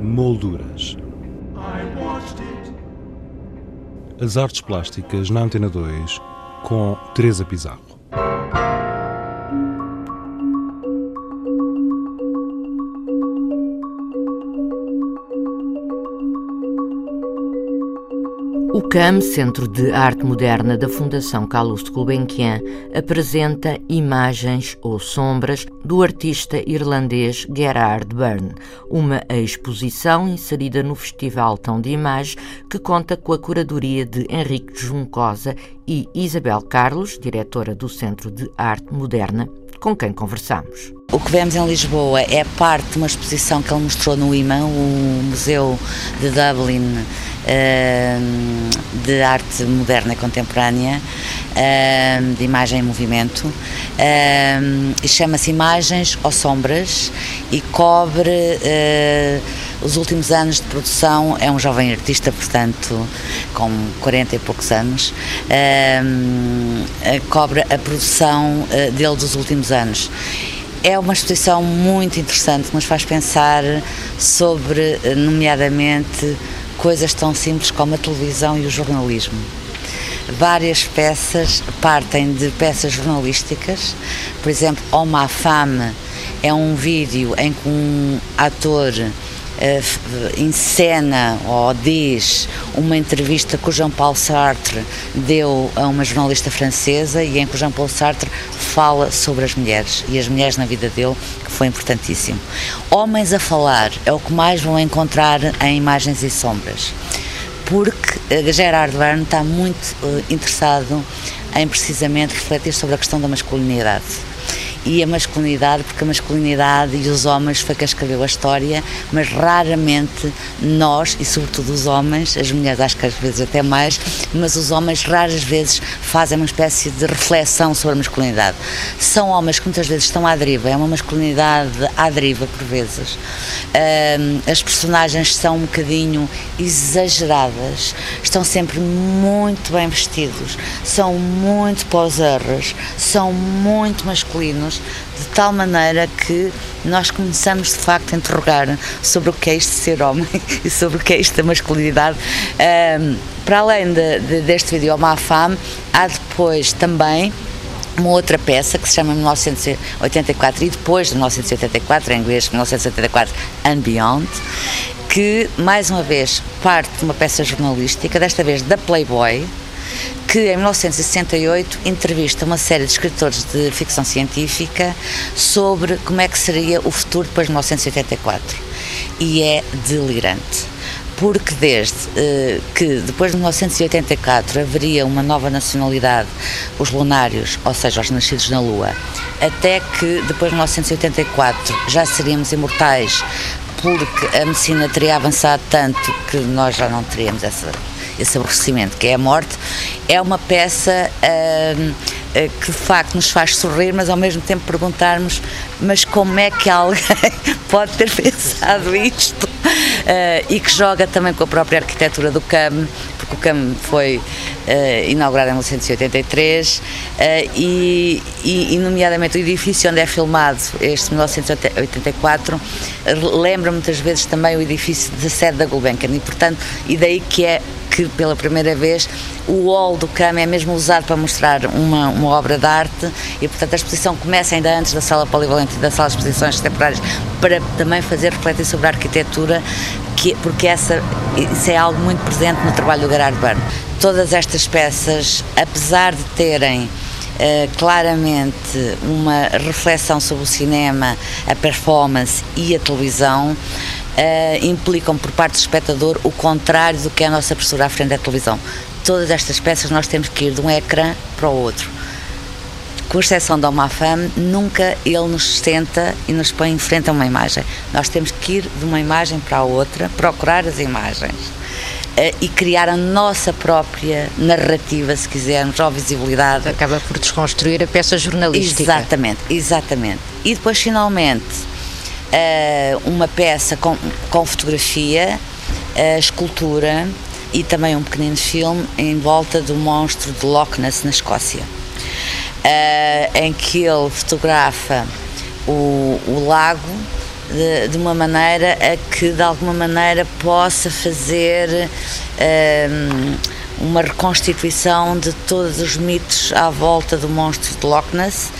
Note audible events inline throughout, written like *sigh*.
Molduras. As artes plásticas na Antena 2 com Teresa Pizarro. O CAM, Centro de Arte Moderna da Fundação Calouste Gulbenkian, apresenta imagens ou sombras do artista irlandês Gerard Byrne, uma exposição inserida no Festival Tão de Imagem que conta com a curadoria de Henrique Juncosa e Isabel Carlos, diretora do Centro de Arte Moderna, com quem conversamos. O que vemos em Lisboa é parte de uma exposição que ele mostrou no IMA, o Museu de Dublin Ehm, de arte moderna contemporânea, ehm, de imagem em movimento, ehm, e chama-se Imagens ou Sombras e cobre eh, os últimos anos de produção. É um jovem artista, portanto, com 40 e poucos anos, eh, cobre a produção eh, dele dos últimos anos. É uma exposição muito interessante que nos faz pensar sobre, nomeadamente, coisas tão simples como a televisão e o jornalismo. Várias peças partem de peças jornalísticas, por exemplo, Oma Fame é um vídeo em que um ator uh, encena ou diz uma entrevista que o Jean-Paul Sartre deu a uma jornalista francesa e em que o Jean-Paul Sartre fala sobre as mulheres e as mulheres na vida dele, que foi importantíssimo. Homens a falar é o que mais vão encontrar em imagens e sombras, porque eh, Gerard Byrne está muito uh, interessado em precisamente refletir sobre a questão da masculinidade e a masculinidade, porque a masculinidade e os homens foi quem escreveu a história, mas raramente nós, e sobretudo os homens, as mulheres acho que às vezes até mais, mas os homens raras vezes fazem uma espécie de reflexão sobre a masculinidade. São homens que muitas vezes estão à deriva, é uma masculinidade à deriva por vezes. as personagens são um bocadinho exageradas, estão sempre muito bem vestidos, são muito poserras, são muito masculinos de tal maneira que nós começamos de facto a interrogar sobre o que é isto de ser homem *laughs* e sobre o que é isto da masculinidade. Um, para além de, de, deste vídeo Uma Fame, há depois também uma outra peça que se chama 1984 e depois de 1984, em inglês 1984 and Beyond, que mais uma vez parte de uma peça jornalística, desta vez da Playboy, que em 1968 entrevista uma série de escritores de ficção científica sobre como é que seria o futuro depois de 1984. E é delirante porque desde eh, que depois de 1984 haveria uma nova nacionalidade, os lunários, ou seja, os nascidos na Lua, até que depois de 1984 já seríamos imortais, porque a medicina teria avançado tanto que nós já não teríamos essa esse aborrecimento, que é a morte, é uma peça uh, que de facto nos faz sorrir, mas ao mesmo tempo perguntarmos: mas como é que alguém *laughs* pode ter pensado isto? Uh, e que joga também com a própria arquitetura do CAM, porque o CAM foi uh, inaugurado em 1983 uh, e, e, e, nomeadamente, o edifício onde é filmado este 1984 lembra muitas vezes também o edifício da sede da Gulbenkian e, portanto, e daí que é que pela primeira vez o hall do CAM é mesmo usado para mostrar uma, uma obra de arte e, portanto, a exposição começa ainda antes da sala polivalente e da sala de exposições temporárias para também fazer refletir sobre a arquitetura, que, porque essa, isso é algo muito presente no trabalho do Gerard Byrne. Todas estas peças, apesar de terem Uh, claramente uma reflexão sobre o cinema, a performance e a televisão, uh, implicam por parte do espectador o contrário do que é a nossa postura à frente da televisão. Todas estas peças nós temos que ir de um ecrã para o outro. Com exceção da Uma Fame, nunca ele nos senta e nos põe em frente a uma imagem. Nós temos que ir de uma imagem para a outra, procurar as imagens uh, e criar a nossa própria narrativa, se quisermos, ou visibilidade. Acaba por desconstruir a peça jornalística. Exatamente, exatamente. E depois, finalmente, uh, uma peça com, com fotografia, uh, escultura e também um pequenino filme em volta do monstro de Loch Ness na Escócia, uh, em que ele fotografa o, o lago de, de uma maneira a que de alguma maneira possa fazer uma reconstituição de todos os mitos à volta do monstro de Loch Ness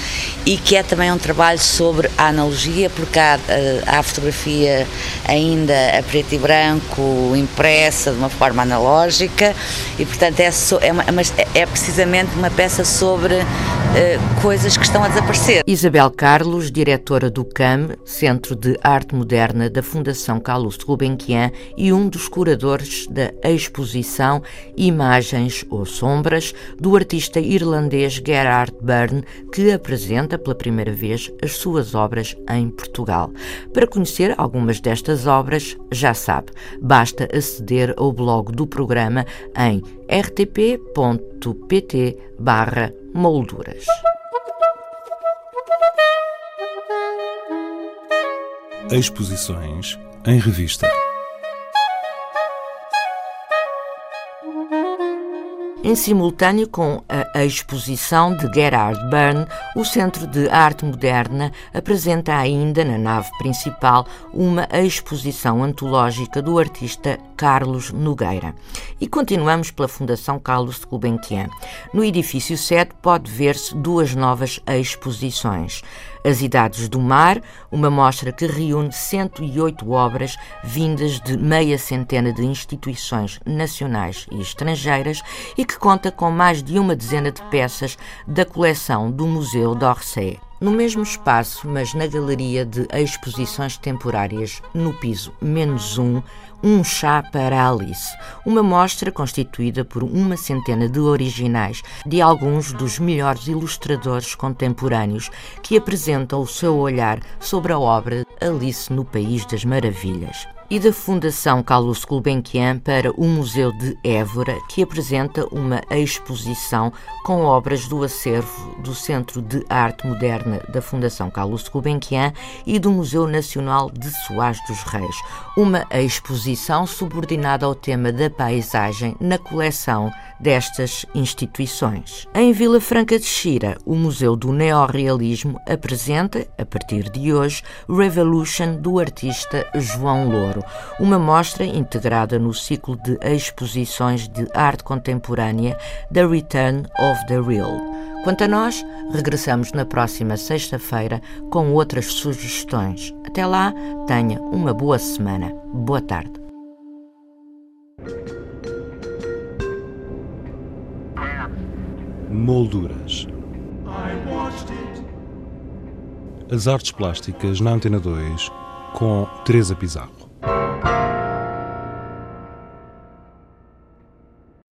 e que é também um trabalho sobre a analogia, porque há, eh, há fotografia ainda a preto e branco, impressa de uma forma analógica e, portanto, é, so, é, uma, é precisamente uma peça sobre uh, coisas que estão a desaparecer. Isabel Carlos, diretora do CAM, Centro de Arte Moderna da Fundação Carlos de Gulbenkian e um dos curadores da exposição Imagens ou Sombras do artista irlandês Gerard Byrne, que apresenta pela primeira vez as suas obras em Portugal. Para conhecer algumas destas obras, já sabe, basta aceder ao blog do programa em rtp.pt/molduras. Exposições em revista. Em simultâneo com a exposição de Gerhard Byrne, o Centro de Arte Moderna apresenta ainda na nave principal uma exposição antológica do artista Carlos Nogueira. E continuamos pela Fundação Carlos de Gulbenkian. No edifício 7 pode ver-se duas novas exposições. As Idades do Mar, uma mostra que reúne 108 obras vindas de meia centena de instituições nacionais e estrangeiras e que conta com mais de uma dezena de peças da coleção do Museu d'Orsay. No mesmo espaço, mas na galeria de exposições temporárias, no piso menos um, um chá para Alice, uma mostra constituída por uma centena de originais de alguns dos melhores ilustradores contemporâneos que apresentam o seu olhar sobre a obra Alice no País das Maravilhas e da Fundação Carlos Gulbenkian para o Museu de Évora, que apresenta uma exposição com obras do acervo do Centro de Arte Moderna da Fundação Carlos Gulbenkian e do Museu Nacional de Soares dos Reis, uma exposição subordinada ao tema da paisagem na coleção destas instituições. Em Vila Franca de Xira, o Museu do Neorrealismo apresenta, a partir de hoje, Revolution do artista João Louro uma mostra integrada no ciclo de exposições de arte contemporânea The Return of the Real. Quanto a nós, regressamos na próxima sexta-feira com outras sugestões. Até lá, tenha uma boa semana. Boa tarde. Molduras. As artes plásticas na Antena 2 com Teresa Pizarro.